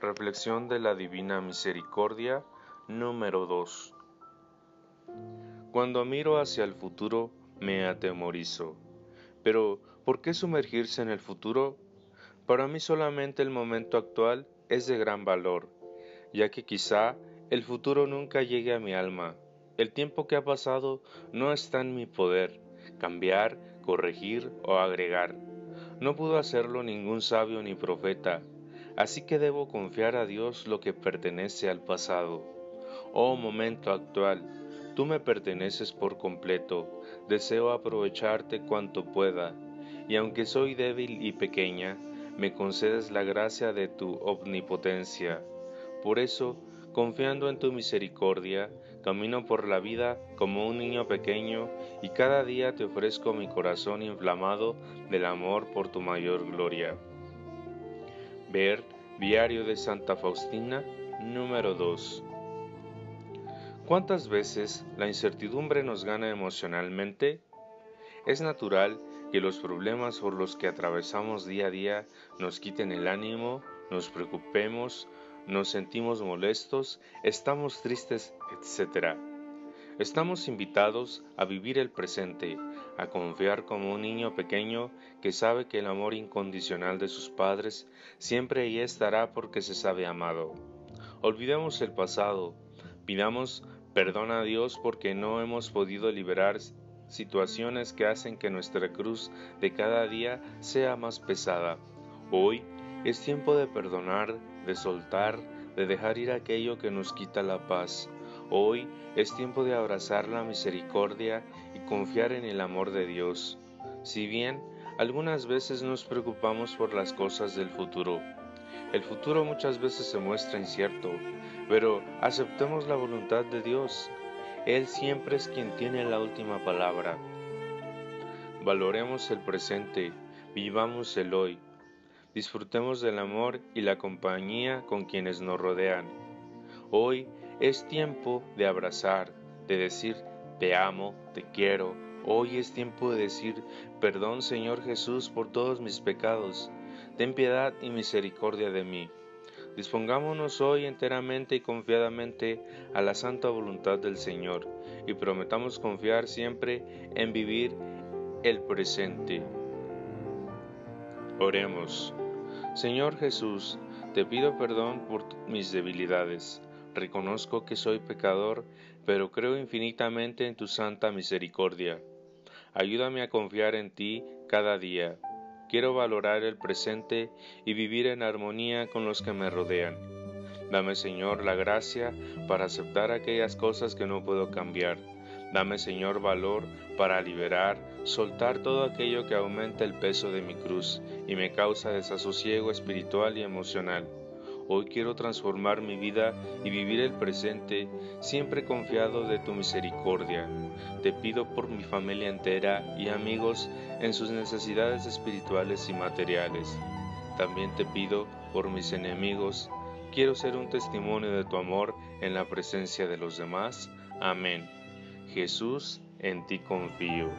Reflexión de la Divina Misericordia número 2 Cuando miro hacia el futuro me atemorizo. Pero, ¿por qué sumergirse en el futuro? Para mí solamente el momento actual es de gran valor, ya que quizá el futuro nunca llegue a mi alma. El tiempo que ha pasado no está en mi poder, cambiar, corregir o agregar. No pudo hacerlo ningún sabio ni profeta, Así que debo confiar a Dios lo que pertenece al pasado. Oh momento actual, tú me perteneces por completo, deseo aprovecharte cuanto pueda, y aunque soy débil y pequeña, me concedes la gracia de tu omnipotencia. Por eso, confiando en tu misericordia, camino por la vida como un niño pequeño y cada día te ofrezco mi corazón inflamado del amor por tu mayor gloria. Ver Diario de Santa Faustina, número 2. ¿Cuántas veces la incertidumbre nos gana emocionalmente? Es natural que los problemas por los que atravesamos día a día nos quiten el ánimo, nos preocupemos, nos sentimos molestos, estamos tristes, etc. Estamos invitados a vivir el presente, a confiar como un niño pequeño que sabe que el amor incondicional de sus padres siempre ahí estará porque se sabe amado. Olvidemos el pasado, pidamos perdón a Dios porque no hemos podido liberar situaciones que hacen que nuestra cruz de cada día sea más pesada. Hoy es tiempo de perdonar, de soltar, de dejar ir aquello que nos quita la paz. Hoy es tiempo de abrazar la misericordia y confiar en el amor de Dios. Si bien algunas veces nos preocupamos por las cosas del futuro, el futuro muchas veces se muestra incierto, pero aceptemos la voluntad de Dios. Él siempre es quien tiene la última palabra. Valoremos el presente, vivamos el hoy, disfrutemos del amor y la compañía con quienes nos rodean. Hoy es tiempo de abrazar, de decir, te amo, te quiero. Hoy es tiempo de decir, perdón Señor Jesús por todos mis pecados. Ten piedad y misericordia de mí. Dispongámonos hoy enteramente y confiadamente a la santa voluntad del Señor y prometamos confiar siempre en vivir el presente. Oremos. Señor Jesús, te pido perdón por mis debilidades Reconozco que soy pecador, pero creo infinitamente en tu santa misericordia. Ayúdame a confiar en ti cada día. Quiero valorar el presente y vivir en armonía con los que me rodean. Dame, Señor, la gracia para aceptar aquellas cosas que no puedo cambiar. Dame, Señor, valor para liberar, soltar todo aquello que aumenta el peso de mi cruz y me causa desasosiego espiritual y emocional. Hoy quiero transformar mi vida y vivir el presente siempre confiado de tu misericordia. Te pido por mi familia entera y amigos en sus necesidades espirituales y materiales. También te pido por mis enemigos. Quiero ser un testimonio de tu amor en la presencia de los demás. Amén. Jesús, en ti confío.